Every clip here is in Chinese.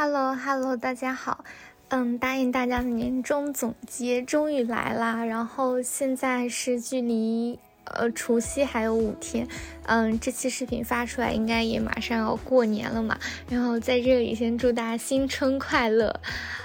Hello，Hello，大家好。嗯，答应大家的年终总结终于来啦。然后现在是距离呃除夕还有五天。嗯，这期视频发出来应该也马上要过年了嘛。然后在这里先祝大家新春快乐。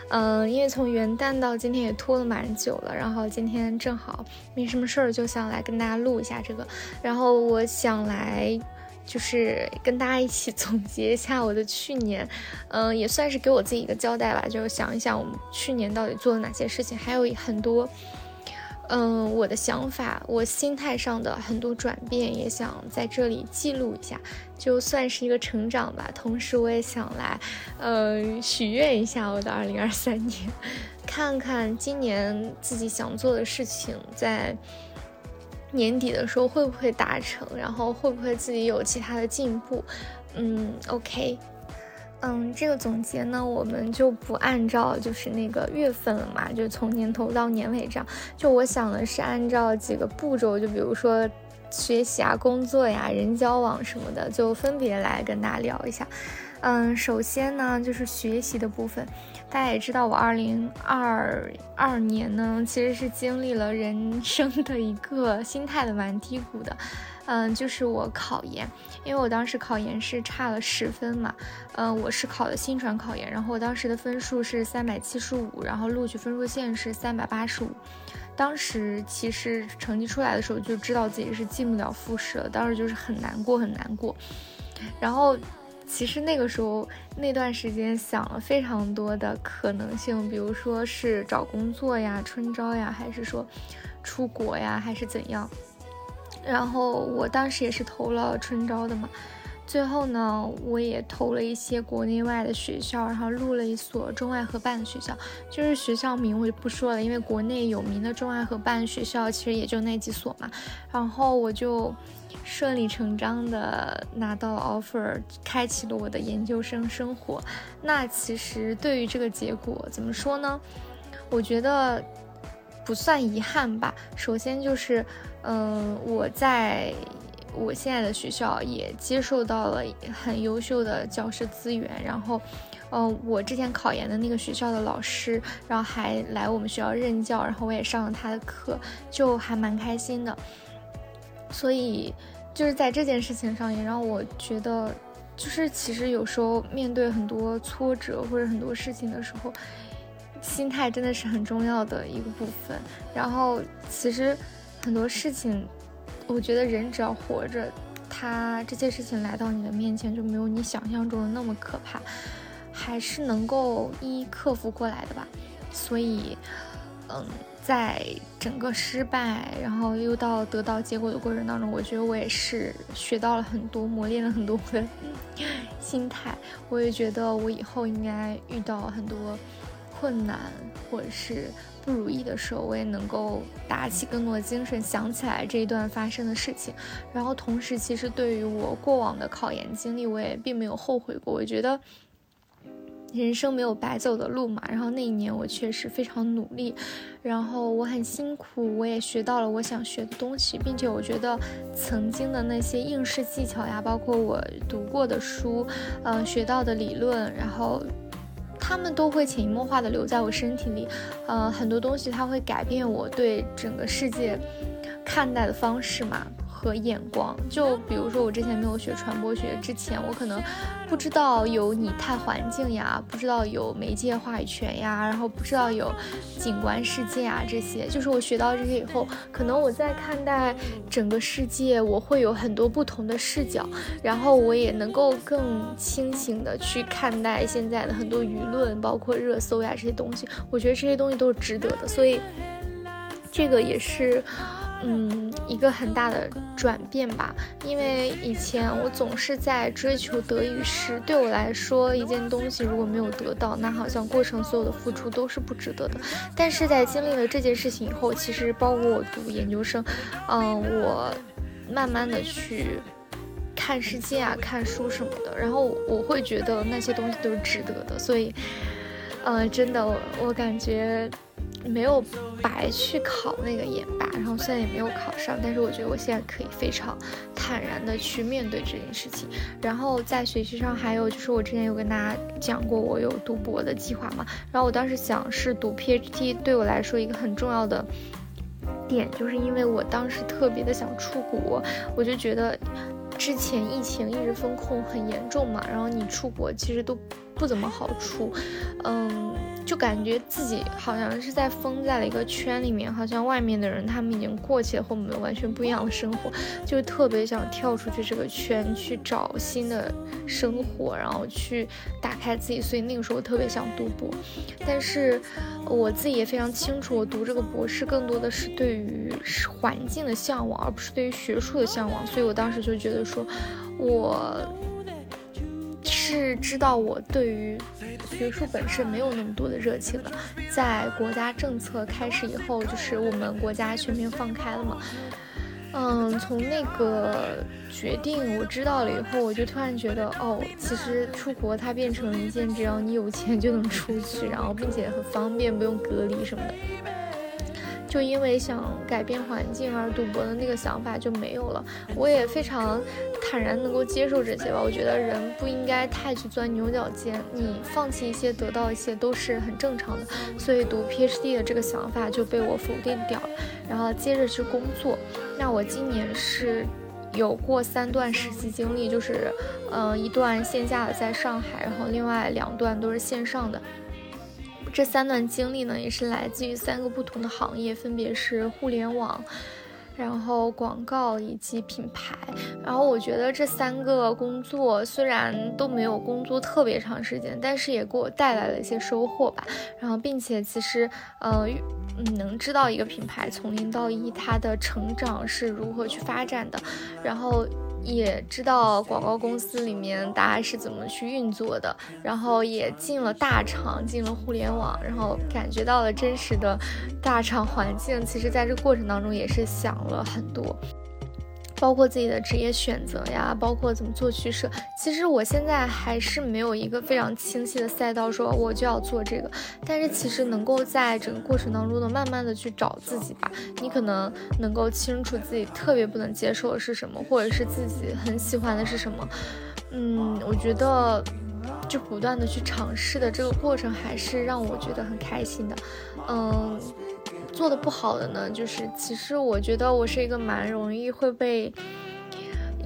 嗯，因为从元旦到今天也拖了蛮久了。然后今天正好没什么事儿，就想来跟大家录一下这个。然后我想来。就是跟大家一起总结一下我的去年，嗯，也算是给我自己一个交代吧。就是想一想我们去年到底做了哪些事情，还有很多，嗯，我的想法，我心态上的很多转变，也想在这里记录一下，就算是一个成长吧。同时，我也想来，嗯，许愿一下我的二零二三年，看看今年自己想做的事情在。年底的时候会不会达成？然后会不会自己有其他的进步？嗯，OK，嗯，这个总结呢，我们就不按照就是那个月份了嘛，就从年头到年尾这样。就我想的是按照几个步骤，就比如说学习啊、工作呀、人交往什么的，就分别来跟大家聊一下。嗯，首先呢，就是学习的部分。大家也知道，我二零二二年呢，其实是经历了人生的一个心态的蛮低谷的，嗯，就是我考研，因为我当时考研是差了十分嘛，嗯，我是考的新传考研，然后我当时的分数是三百七十五，然后录取分数线是三百八十五，当时其实成绩出来的时候就知道自己是进不了复试了，当时就是很难过，很难过，然后。其实那个时候那段时间想了非常多的可能性，比如说是找工作呀、春招呀，还是说出国呀，还是怎样。然后我当时也是投了春招的嘛。最后呢，我也投了一些国内外的学校，然后录了一所中外合办的学校，就是学校名我就不说了，因为国内有名的中外合办学校其实也就那几所嘛。然后我就顺理成章的拿到了 offer，开启了我的研究生生活。那其实对于这个结果怎么说呢？我觉得不算遗憾吧。首先就是，嗯，我在。我现在的学校也接受到了很优秀的教师资源，然后，嗯，我之前考研的那个学校的老师，然后还来我们学校任教，然后我也上了他的课，就还蛮开心的。所以就是在这件事情上，也让我觉得，就是其实有时候面对很多挫折或者很多事情的时候，心态真的是很重要的一个部分。然后其实很多事情。我觉得人只要活着，他这些事情来到你的面前就没有你想象中的那么可怕，还是能够一一克服过来的吧。所以，嗯，在整个失败，然后又到得到结果的过程当中，我觉得我也是学到了很多，磨练了很多我的 心态。我也觉得我以后应该遇到很多困难，或者是。不如意的时候，我也能够打起更多的精神，想起来这一段发生的事情。然后同时，其实对于我过往的考研经历，我也并没有后悔过。我觉得人生没有白走的路嘛。然后那一年我确实非常努力，然后我很辛苦，我也学到了我想学的东西，并且我觉得曾经的那些应试技巧呀，包括我读过的书，嗯，学到的理论，然后。他们都会潜移默化的留在我身体里，呃，很多东西它会改变我对整个世界看待的方式嘛。和眼光，就比如说我之前没有学传播学之前，我可能不知道有拟态环境呀，不知道有媒介话语权呀，然后不知道有景观世界啊这些。就是我学到这些以后，可能我在看待整个世界，我会有很多不同的视角，然后我也能够更清醒的去看待现在的很多舆论，包括热搜呀这些东西。我觉得这些东西都是值得的，所以这个也是。嗯，一个很大的转变吧，因为以前我总是在追求得与失，对我来说，一件东西如果没有得到，那好像过程所有的付出都是不值得的。但是在经历了这件事情以后，其实包括我读研究生，嗯，我慢慢的去看世界啊，看书什么的，然后我会觉得那些东西都是值得的。所以，呃，真的，我感觉。没有白去考那个研吧，然后现在也没有考上，但是我觉得我现在可以非常坦然的去面对这件事情。然后在学习上还有就是我之前有跟大家讲过我有读博的计划嘛，然后我当时想是读 PhD，对我来说一个很重要的点，就是因为我当时特别的想出国，我就觉得之前疫情一直封控很严重嘛，然后你出国其实都不怎么好出，嗯。就感觉自己好像是在封在了一个圈里面，好像外面的人他们已经过起了和我们完全不一样的生活，就特别想跳出去这个圈去找新的生活，然后去打开自己。所以那个时候我特别想读博，但是我自己也非常清楚，我读这个博士更多的是对于环境的向往，而不是对于学术的向往。所以我当时就觉得说，我。是知道我对于学术本身没有那么多的热情了。在国家政策开始以后，就是我们国家全面放开了嘛。嗯，从那个决定我知道了以后，我就突然觉得，哦，其实出国它变成了一件只要你有钱就能出去，然后并且很方便，不用隔离什么的。就因为想改变环境而赌博的那个想法就没有了，我也非常坦然能够接受这些吧。我觉得人不应该太去钻牛角尖，你放弃一些得到一些都是很正常的。所以读 PhD 的这个想法就被我否定掉了。然后接着去工作，那我今年是有过三段实习经历，就是嗯一段线下的在上海，然后另外两段都是线上的。这三段经历呢，也是来自于三个不同的行业，分别是互联网，然后广告以及品牌。然后我觉得这三个工作虽然都没有工作特别长时间，但是也给我带来了一些收获吧。然后并且其实，呃，能知道一个品牌从零到一它的成长是如何去发展的，然后。也知道广告公司里面大家是怎么去运作的，然后也进了大厂，进了互联网，然后感觉到了真实的大厂环境。其实，在这过程当中，也是想了很多。包括自己的职业选择呀，包括怎么做取舍。其实我现在还是没有一个非常清晰的赛道，说我就要做这个。但是其实能够在整个过程当中呢，慢慢的去找自己吧。你可能能够清楚自己特别不能接受的是什么，或者是自己很喜欢的是什么。嗯，我觉得就不断的去尝试的这个过程，还是让我觉得很开心的。嗯。做的不好的呢，就是其实我觉得我是一个蛮容易会被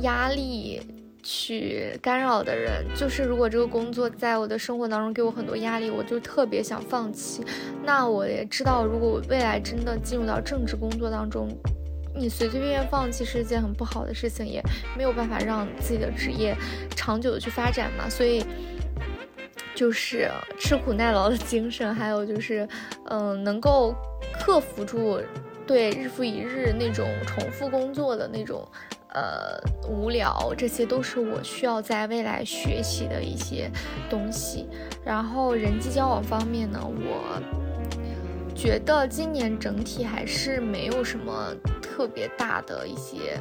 压力去干扰的人。就是如果这个工作在我的生活当中给我很多压力，我就特别想放弃。那我也知道，如果我未来真的进入到政治工作当中，你随随便便放弃是一件很不好的事情，也没有办法让自己的职业长久的去发展嘛。所以。就是吃苦耐劳的精神，还有就是，嗯，能够克服住对日复一日那种重复工作的那种，呃，无聊，这些都是我需要在未来学习的一些东西。然后人际交往方面呢，我觉得今年整体还是没有什么特别大的一些。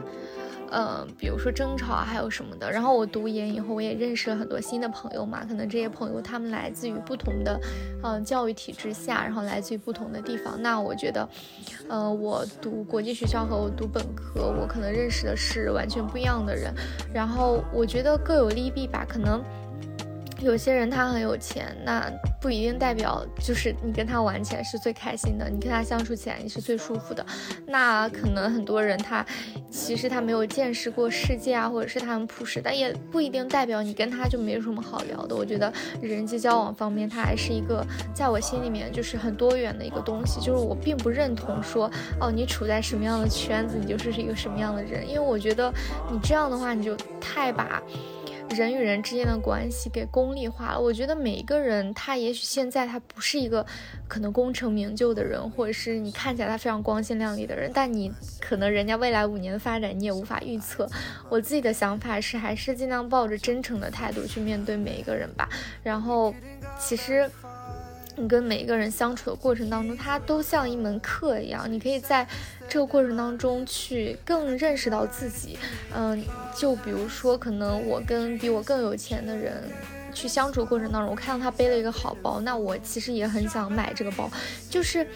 嗯，比如说争吵啊，还有什么的。然后我读研以后，我也认识了很多新的朋友嘛。可能这些朋友他们来自于不同的，嗯，教育体制下，然后来自于不同的地方。那我觉得，嗯，我读国际学校和我读本科，我可能认识的是完全不一样的人。然后我觉得各有利弊吧，可能。有些人他很有钱，那不一定代表就是你跟他玩起来是最开心的，你跟他相处起来你是最舒服的。那可能很多人他其实他没有见识过世界啊，或者是他很朴实，但也不一定代表你跟他就没有什么好聊的。我觉得人际交往方面，它还是一个在我心里面就是很多元的一个东西。就是我并不认同说哦，你处在什么样的圈子，你就是一个什么样的人，因为我觉得你这样的话，你就太把。人与人之间的关系给功利化了。我觉得每一个人，他也许现在他不是一个可能功成名就的人，或者是你看起来他非常光鲜亮丽的人，但你可能人家未来五年的发展你也无法预测。我自己的想法是，还是尽量抱着真诚的态度去面对每一个人吧。然后，其实。你跟每一个人相处的过程当中，它都像一门课一样，你可以在这个过程当中去更认识到自己。嗯，就比如说，可能我跟比我更有钱的人去相处过程当中，我看到他背了一个好包，那我其实也很想买这个包，就是。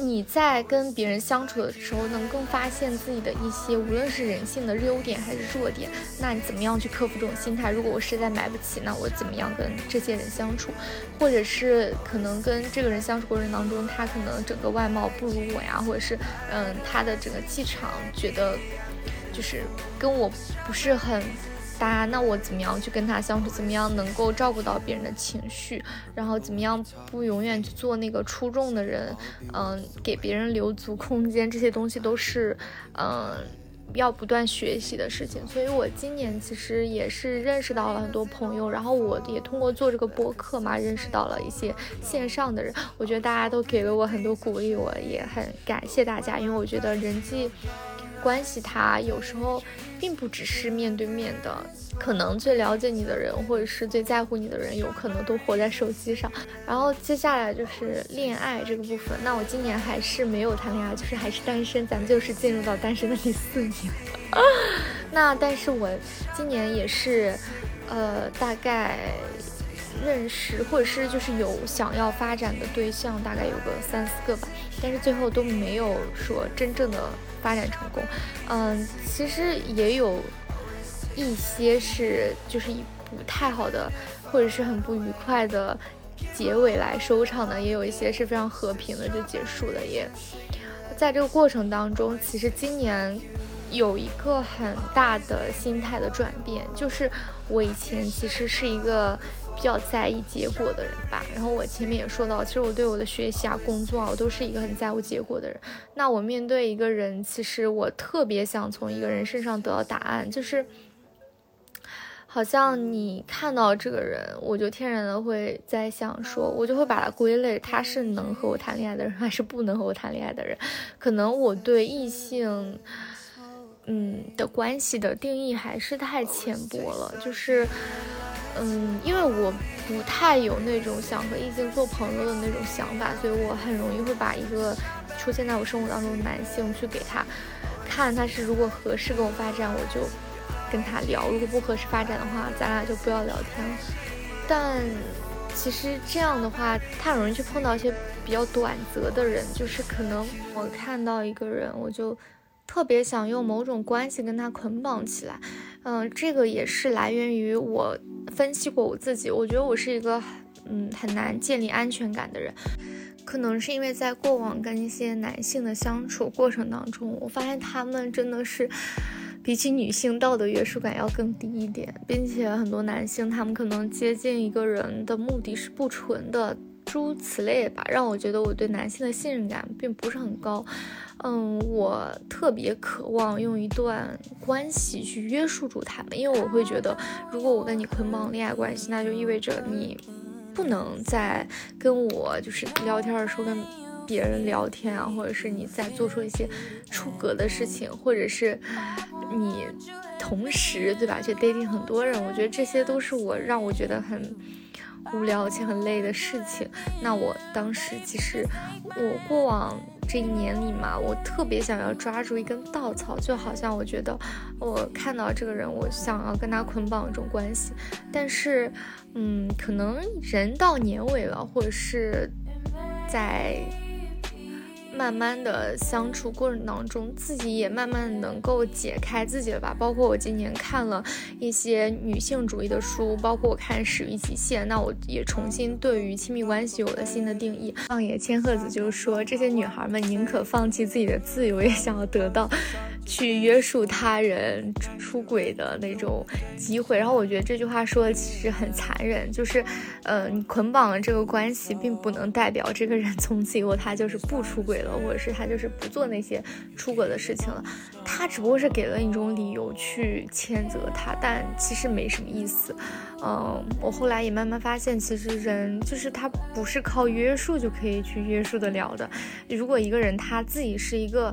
你在跟别人相处的时候，能更发现自己的一些，无论是人性的优点还是弱点。那你怎么样去克服这种心态？如果我实在买不起，那我怎么样跟这些人相处？或者是可能跟这个人相处过程当中，他可能整个外貌不如我呀，或者是嗯，他的整个气场觉得就是跟我不是很。搭，那我怎么样去跟他相处？怎么样能够照顾到别人的情绪？然后怎么样不永远去做那个出众的人？嗯，给别人留足空间，这些东西都是嗯要不断学习的事情。所以我今年其实也是认识到了很多朋友，然后我也通过做这个播客嘛，认识到了一些线上的人。我觉得大家都给了我很多鼓励，我也很感谢大家，因为我觉得人际。关系，它有时候并不只是面对面的，可能最了解你的人，或者是最在乎你的人，有可能都活在手机上。然后接下来就是恋爱这个部分，那我今年还是没有谈恋爱，就是还是单身，咱们就是进入到单身的第四年。那但是我今年也是，呃，大概。认识或者是就是有想要发展的对象，大概有个三四个吧，但是最后都没有说真正的发展成功。嗯，其实也有一些是就是以不太好的或者是很不愉快的结尾来收场的，也有一些是非常和平的就结束的。也在这个过程当中，其实今年有一个很大的心态的转变，就是我以前其实是一个。比较在意结果的人吧，然后我前面也说到，其实我对我的学习啊、工作啊，我都是一个很在乎结果的人。那我面对一个人，其实我特别想从一个人身上得到答案，就是好像你看到这个人，我就天然的会在想说，我就会把它归类，他是能和我谈恋爱的人，还是不能和我谈恋爱的人。可能我对异性，嗯的关系的定义还是太浅薄了，就是。嗯，因为我不太有那种想和异性做朋友的那种想法，所以我很容易会把一个出现在我生活当中的男性去给他看，他是如果合适跟我发展，我就跟他聊；如果不合适发展的话，咱俩就不要聊天了。但其实这样的话，他容易去碰到一些比较短则的人，就是可能我看到一个人，我就特别想用某种关系跟他捆绑起来。嗯，这个也是来源于我。分析过我自己，我觉得我是一个嗯很难建立安全感的人，可能是因为在过往跟一些男性的相处过程当中，我发现他们真的是比起女性道德约束感要更低一点，并且很多男性他们可能接近一个人的目的是不纯的。诸如此类吧，让我觉得我对男性的信任感并不是很高。嗯，我特别渴望用一段关系去约束住他们，因为我会觉得，如果我跟你捆绑恋爱关系，那就意味着你不能再跟我就是聊天的时候跟别人聊天啊，或者是你在做出一些出格的事情，或者是你同时对吧去 dating 很多人，我觉得这些都是我让我觉得很。无聊且很累的事情，那我当时其实，我过往这一年里嘛，我特别想要抓住一根稻草，就好像我觉得我看到这个人，我想要跟他捆绑一种关系，但是，嗯，可能人到年尾了，或者是在。慢慢的相处过程当中，自己也慢慢能够解开自己了吧。包括我今年看了一些女性主义的书，包括我看《始于极限》，那我也重新对于亲密关系有了新的定义。放野千鹤子就说，这些女孩们宁可放弃自己的自由，也想要得到。去约束他人出轨的那种机会，然后我觉得这句话说的其实很残忍，就是，呃，你捆绑了这个关系，并不能代表这个人从此以后他就是不出轨了或者是他就是不做那些出轨的事情了，他只不过是给了你一种理由去谴责他，但其实没什么意思。嗯，我后来也慢慢发现，其实人就是他不是靠约束就可以去约束得了的。如果一个人他自己是一个。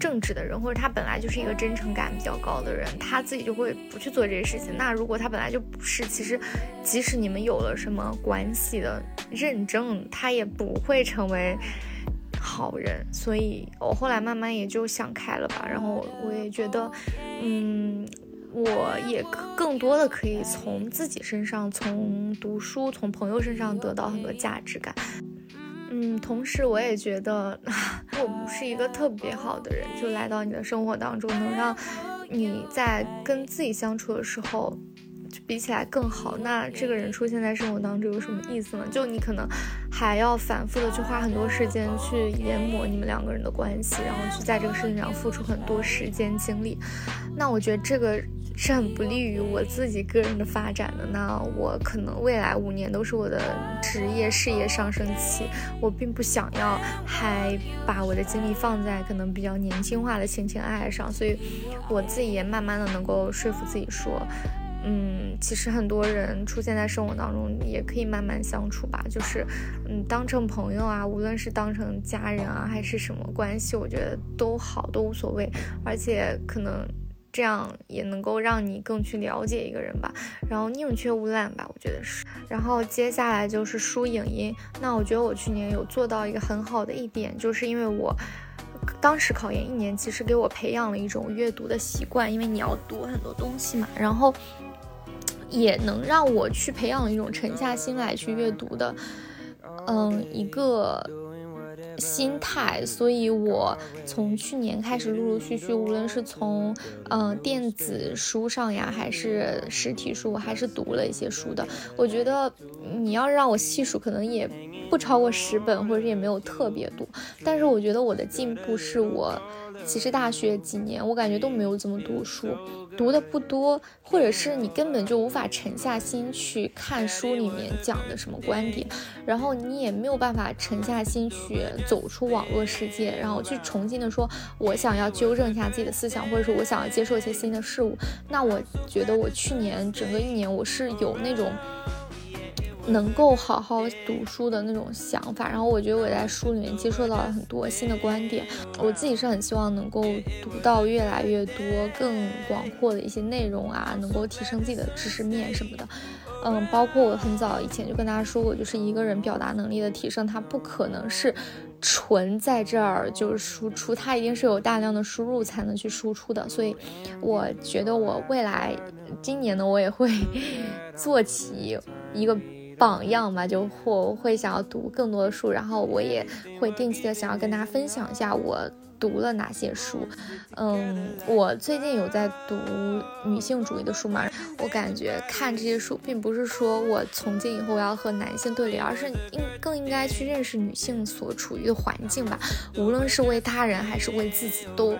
正直的人，或者他本来就是一个真诚感比较高的人，他自己就会不去做这些事情。那如果他本来就不是，其实即使你们有了什么关系的认证，他也不会成为好人。所以我后来慢慢也就想开了吧。然后我也觉得，嗯，我也更多的可以从自己身上，从读书，从朋友身上得到很多价值感。嗯，同时我也觉得我不是一个特别好的人，就来到你的生活当中，能让你在跟自己相处的时候就。比起来更好，那这个人出现在生活当中有什么意思呢？就你可能还要反复的去花很多时间去研磨你们两个人的关系，然后去在这个事情上付出很多时间精力。那我觉得这个是很不利于我自己个人的发展的。那我可能未来五年都是我的职业事业上升期，我并不想要还把我的精力放在可能比较年轻化的情情爱爱上，所以我自己也慢慢的能够说服自己说。嗯，其实很多人出现在生活当中也可以慢慢相处吧，就是，嗯，当成朋友啊，无论是当成家人啊，还是什么关系，我觉得都好，都无所谓。而且可能这样也能够让你更去了解一个人吧，然后宁缺毋滥吧，我觉得是。然后接下来就是书影音，那我觉得我去年有做到一个很好的一点，就是因为我。当时考研一年，其实给我培养了一种阅读的习惯，因为你要读很多东西嘛，然后也能让我去培养一种沉下心来去阅读的，嗯，一个。心态，所以我从去年开始陆陆续续，无论是从嗯电子书上呀，还是实体书，还是读了一些书的。我觉得你要让我细数，可能也不超过十本，或者也没有特别多。但是我觉得我的进步是我。其实大学几年，我感觉都没有怎么读书，读的不多，或者是你根本就无法沉下心去看书里面讲的什么观点，然后你也没有办法沉下心去走出网络世界，然后去重新的说，我想要纠正一下自己的思想，或者说我想要接受一些新的事物。那我觉得我去年整个一年，我是有那种。能够好好读书的那种想法，然后我觉得我在书里面接受到了很多新的观点，我自己是很希望能够读到越来越多更广阔的一些内容啊，能够提升自己的知识面什么的。嗯，包括我很早以前就跟大家说过，就是一个人表达能力的提升，它不可能是纯在这儿就是输出，它一定是有大量的输入才能去输出的。所以我觉得我未来今年呢，我也会 做起一个。榜样嘛，就或会想要读更多的书，然后我也会定期的想要跟大家分享一下我读了哪些书。嗯，我最近有在读女性主义的书嘛，我感觉看这些书，并不是说我从今以后要和男性对立，而是应更应该去认识女性所处于的环境吧，无论是为他人还是为自己，都。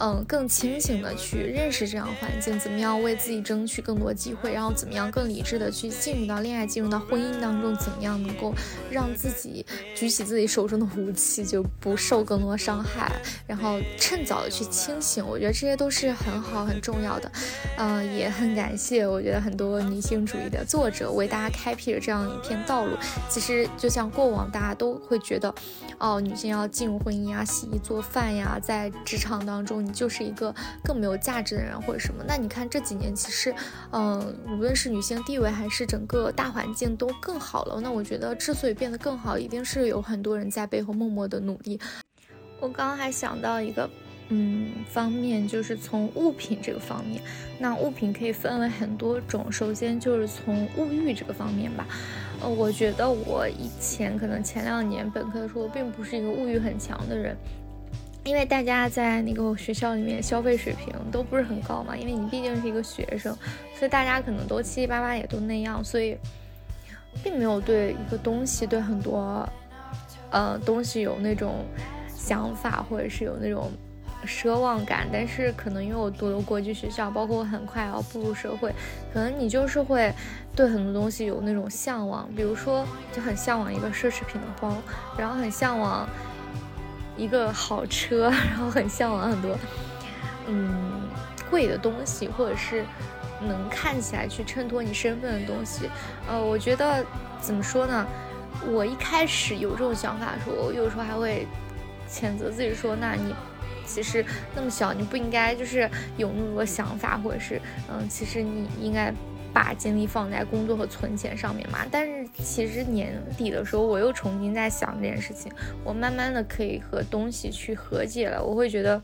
嗯，更清醒的去认识这样环境，怎么样为自己争取更多机会，然后怎么样更理智的去进入到恋爱，进入到婚姻当中，怎么样能够让自己举起自己手中的武器，就不受更多伤害，然后趁早的去清醒，我觉得这些都是很好很重要的。嗯，也很感谢，我觉得很多女性主义的作者为大家开辟了这样一片道路。其实就像过往大家都会觉得，哦，女性要进入婚姻呀，洗衣做饭呀，在职场当中。就是一个更没有价值的人或者什么，那你看这几年其实，嗯，无论是女性地位还是整个大环境都更好了。那我觉得之所以变得更好，一定是有很多人在背后默默的努力。我刚刚还想到一个，嗯，方面就是从物品这个方面，那物品可以分为很多种。首先就是从物欲这个方面吧，呃，我觉得我以前可能前两年本科的时候，并不是一个物欲很强的人。因为大家在那个学校里面消费水平都不是很高嘛，因为你毕竟是一个学生，所以大家可能都七七八八也都那样，所以并没有对一个东西、对很多呃东西有那种想法，或者是有那种奢望感。但是可能因为我读了国际学校，包括我很快要步入社会，可能你就是会对很多东西有那种向往，比如说就很向往一个奢侈品的包，然后很向往。一个好车，然后很向往很多，嗯，贵的东西，或者是能看起来去衬托你身份的东西。呃，我觉得怎么说呢？我一开始有这种想法的时候，我有时候还会谴责自己说：“那你其实那么小，你不应该就是有那么多想法，或者是嗯，其实你应该。”把精力放在工作和存钱上面嘛，但是其实年底的时候，我又重新在想这件事情，我慢慢的可以和东西去和解了，我会觉得，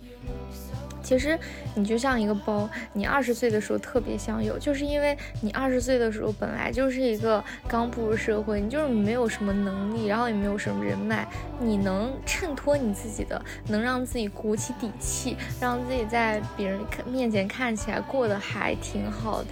其实你就像一个包，你二十岁的时候特别想有，就是因为你二十岁的时候本来就是一个刚步入社会，你就是没有什么能力，然后也没有什么人脉，你能衬托你自己的，能让自己鼓起底气，让自己在别人面前看起来过得还挺好的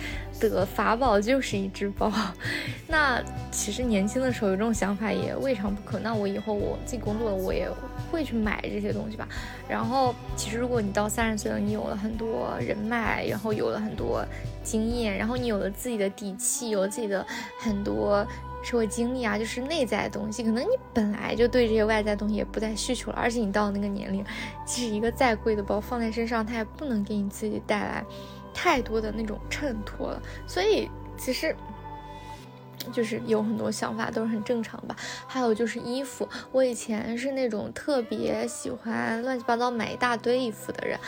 法宝就是一只包。那其实年轻的时候有这种想法也未尝不可。那我以后我自己工作了，我也会去买这些东西吧。然后其实如果你到三十岁了，你有了很多人脉，然后有了很多经验，然后你有了自己的底气，有了自己的很多社会经历啊，就是内在的东西，可能你本来就对这些外在东西也不再需求了。而且你到那个年龄，即使一个再贵的包放在身上，它也不能给你自己带来太多的那种衬托了。所以其实。就是有很多想法都是很正常吧。还有就是衣服，我以前是那种特别喜欢乱七八糟买一大堆衣服的人，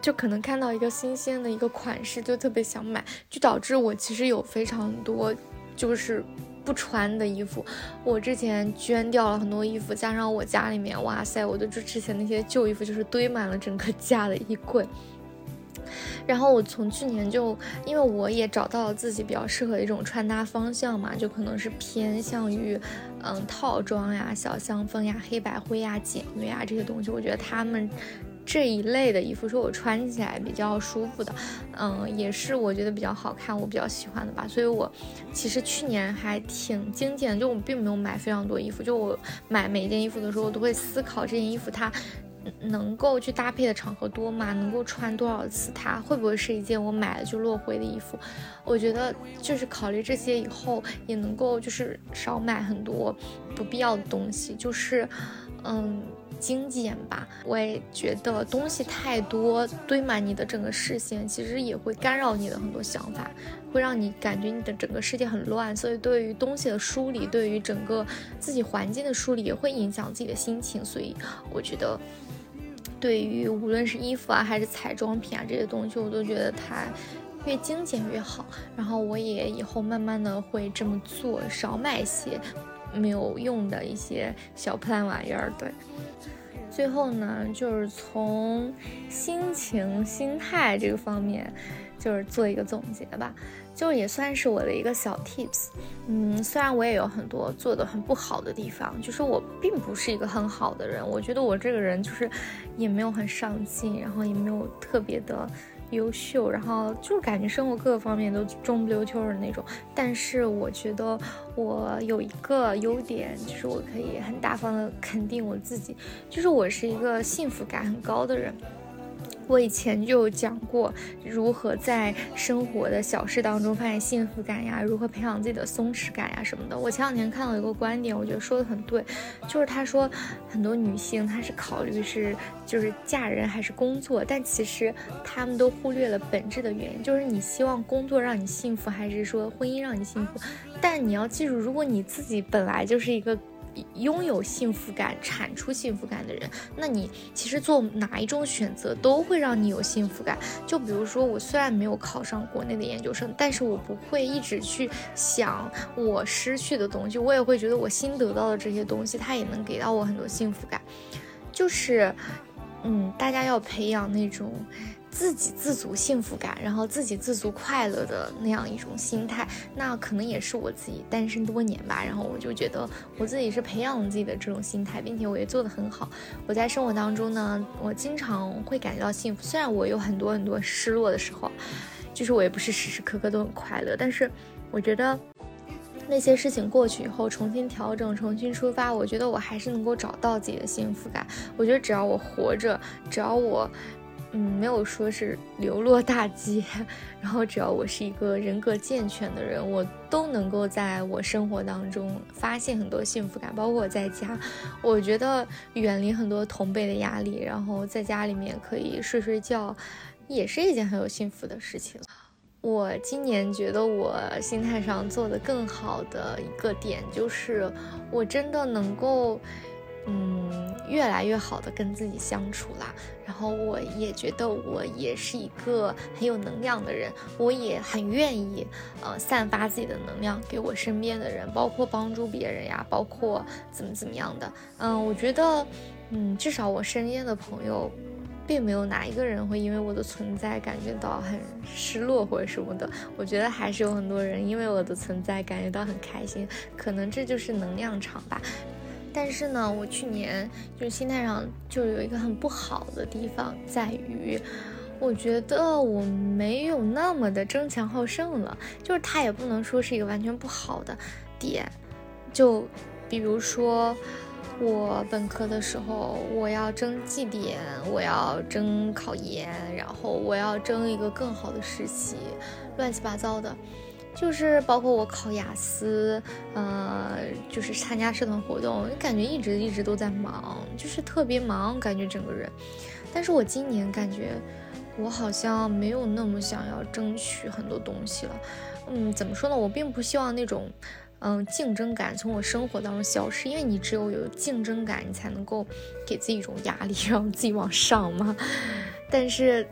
就可能看到一个新鲜的一个款式就特别想买，就导致我其实有非常多就是不穿的衣服。我之前捐掉了很多衣服，加上我家里面，哇塞，我的就之前那些旧衣服就是堆满了整个家的衣柜。然后我从去年就，因为我也找到了自己比较适合一种穿搭方向嘛，就可能是偏向于，嗯，套装呀、小香风呀、黑白灰呀、简约啊这些东西。我觉得他们这一类的衣服是我穿起来比较舒服的，嗯，也是我觉得比较好看、我比较喜欢的吧。所以我其实去年还挺精简，就我并没有买非常多衣服，就我买每件衣服的时候，我都会思考这件衣服它。能够去搭配的场合多吗？能够穿多少次？它会不会是一件我买了就落灰的衣服？我觉得就是考虑这些以后，也能够就是少买很多不必要的东西，就是嗯精简吧。我也觉得东西太多堆满你的整个视线，其实也会干扰你的很多想法，会让你感觉你的整个世界很乱。所以对于东西的梳理，对于整个自己环境的梳理，也会影响自己的心情。所以我觉得。对于无论是衣服啊，还是彩妆品啊这些东西，我都觉得它越精简越好。然后我也以后慢慢的会这么做，少买一些没有用的一些小破烂玩意儿。对，最后呢，就是从心情、心态这个方面，就是做一个总结吧。就也算是我的一个小 tips，嗯，虽然我也有很多做的很不好的地方，就是我并不是一个很好的人，我觉得我这个人就是也没有很上进，然后也没有特别的优秀，然后就是感觉生活各个方面都中不溜秋的那种。但是我觉得我有一个优点，就是我可以很大方的肯定我自己，就是我是一个幸福感很高的人。我以前就讲过如何在生活的小事当中发现幸福感呀，如何培养自己的松弛感呀什么的。我前两天看到一个观点，我觉得说的很对，就是他说很多女性她是考虑是就是嫁人还是工作，但其实他们都忽略了本质的原因，就是你希望工作让你幸福，还是说婚姻让你幸福？但你要记住，如果你自己本来就是一个。拥有幸福感、产出幸福感的人，那你其实做哪一种选择都会让你有幸福感。就比如说，我虽然没有考上国内的研究生，但是我不会一直去想我失去的东西，我也会觉得我新得到的这些东西，它也能给到我很多幸福感。就是，嗯，大家要培养那种。自给自足、幸福感，然后自给自足、快乐的那样一种心态，那可能也是我自己单身多年吧。然后我就觉得我自己是培养自己的这种心态，并且我也做得很好。我在生活当中呢，我经常会感觉到幸福。虽然我有很多很多失落的时候，就是我也不是时时刻刻都很快乐。但是我觉得那些事情过去以后，重新调整、重新出发，我觉得我还是能够找到自己的幸福感。我觉得只要我活着，只要我。嗯，没有说是流落大街，然后只要我是一个人格健全的人，我都能够在我生活当中发现很多幸福感。包括我在家，我觉得远离很多同辈的压力，然后在家里面可以睡睡觉，也是一件很有幸福的事情。我今年觉得我心态上做的更好的一个点，就是我真的能够。嗯，越来越好的跟自己相处啦。然后我也觉得我也是一个很有能量的人，我也很愿意呃散发自己的能量给我身边的人，包括帮助别人呀，包括怎么怎么样的。嗯，我觉得，嗯，至少我身边的朋友并没有哪一个人会因为我的存在感觉到很失落或者什么的。我觉得还是有很多人因为我的存在感觉到很开心，可能这就是能量场吧。但是呢，我去年就是心态上就有一个很不好的地方，在于我觉得我没有那么的争强好胜了。就是它也不能说是一个完全不好的点，就比如说。我本科的时候，我要争绩点，我要争考研，然后我要争一个更好的实习，乱七八糟的，就是包括我考雅思，呃，就是参加社团活动，感觉一直一直都在忙，就是特别忙，感觉整个人。但是我今年感觉我好像没有那么想要争取很多东西了，嗯，怎么说呢？我并不希望那种。嗯，竞争感从我生活当中消失，因为你只有有竞争感，你才能够给自己一种压力，让自己往上嘛。但是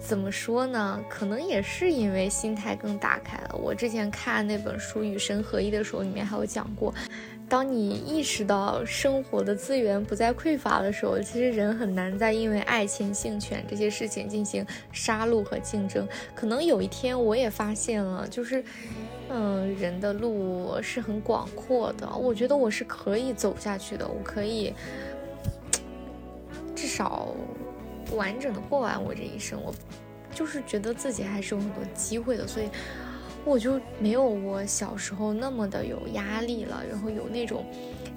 怎么说呢？可能也是因为心态更打开了。我之前看那本书《与神合一》的时候，里面还有讲过。当你意识到生活的资源不再匮乏的时候，其实人很难再因为爱情、性权这些事情进行杀戮和竞争。可能有一天我也发现了，就是，嗯，人的路是很广阔的。我觉得我是可以走下去的，我可以 至少完整的过完我这一生。我就是觉得自己还是有很多机会的，所以。我就没有我小时候那么的有压力了，然后有那种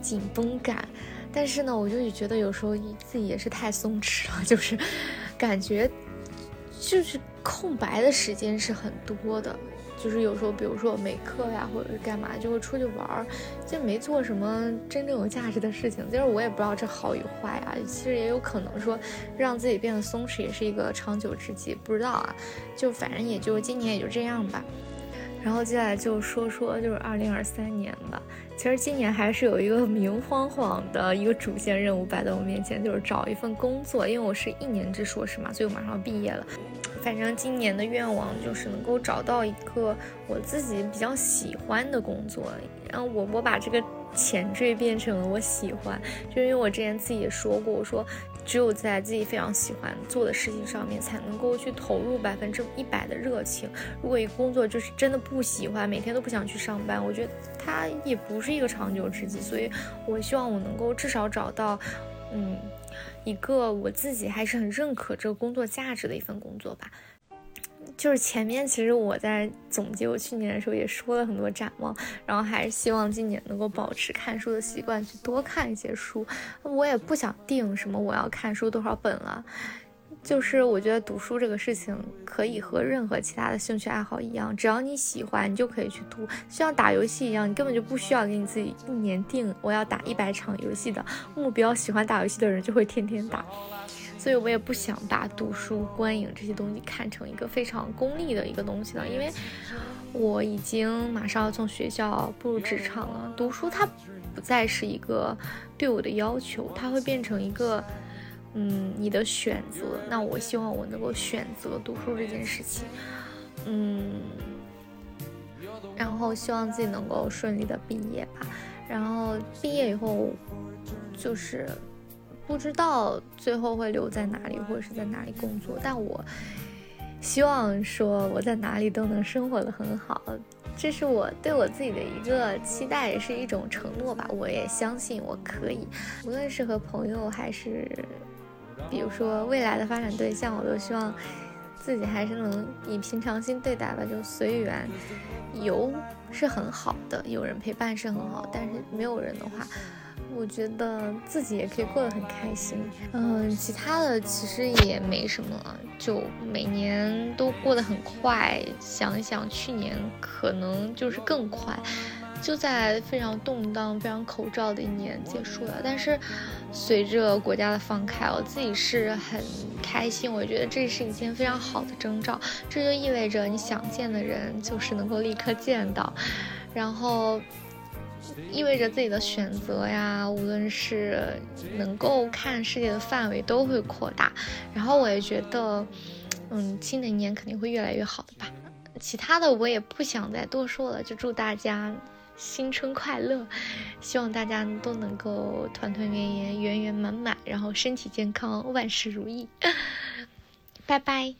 紧绷感。但是呢，我就觉得有时候自己也是太松弛了，就是感觉就是空白的时间是很多的。就是有时候，比如说没课呀，或者是干嘛，就会出去玩儿，就没做什么真正有价值的事情。就是我也不知道这好与坏啊。其实也有可能说让自己变得松弛也是一个长久之计，不知道啊。就反正也就今年也就这样吧。然后接下来就说说就是二零二三年吧。其实今年还是有一个明晃晃的一个主线任务摆在我面前，就是找一份工作。因为我是一年制硕士嘛，所以我马上要毕业了。反正今年的愿望就是能够找到一个我自己比较喜欢的工作。然后我我把这个前缀变成了我喜欢，就因为我之前自己也说过，我说。只有在自己非常喜欢做的事情上面，才能够去投入百分之一百的热情。如果一个工作就是真的不喜欢，每天都不想去上班，我觉得它也不是一个长久之计。所以，我希望我能够至少找到，嗯，一个我自己还是很认可这个工作价值的一份工作吧。就是前面其实我在总结我去年的时候也说了很多展望，然后还是希望今年能够保持看书的习惯，去多看一些书。我也不想定什么我要看书多少本了，就是我觉得读书这个事情可以和任何其他的兴趣爱好一样，只要你喜欢，你就可以去读，就像打游戏一样，你根本就不需要给你自己一年定我要打一百场游戏的目标。喜欢打游戏的人就会天天打。所以我也不想把读书、观影这些东西看成一个非常功利的一个东西了，因为我已经马上要从学校步入职场了。读书它不再是一个对我的要求，它会变成一个，嗯，你的选择。那我希望我能够选择读书这件事情，嗯，然后希望自己能够顺利的毕业吧。然后毕业以后，就是。不知道最后会留在哪里，或者是在哪里工作，但我希望说我在哪里都能生活的很好，这是我对我自己的一个期待，也是一种承诺吧。我也相信我可以，无论是和朋友还是，比如说未来的发展对象，我都希望自己还是能以平常心对待吧，就随缘。有是很好的，有人陪伴是很好，但是没有人的话。我觉得自己也可以过得很开心，嗯，其他的其实也没什么，就每年都过得很快。想一想，去年可能就是更快，就在非常动荡、非常口罩的一年结束了。但是随着国家的放开，我自己是很开心。我觉得这是一件非常好的征兆，这就意味着你想见的人就是能够立刻见到，然后。意味着自己的选择呀，无论是能够看世界的范围都会扩大。然后我也觉得，嗯，新的一年肯定会越来越好的吧。其他的我也不想再多说了，就祝大家新春快乐。希望大家都能够团团圆圆、圆圆满满，然后身体健康，万事如意。拜拜。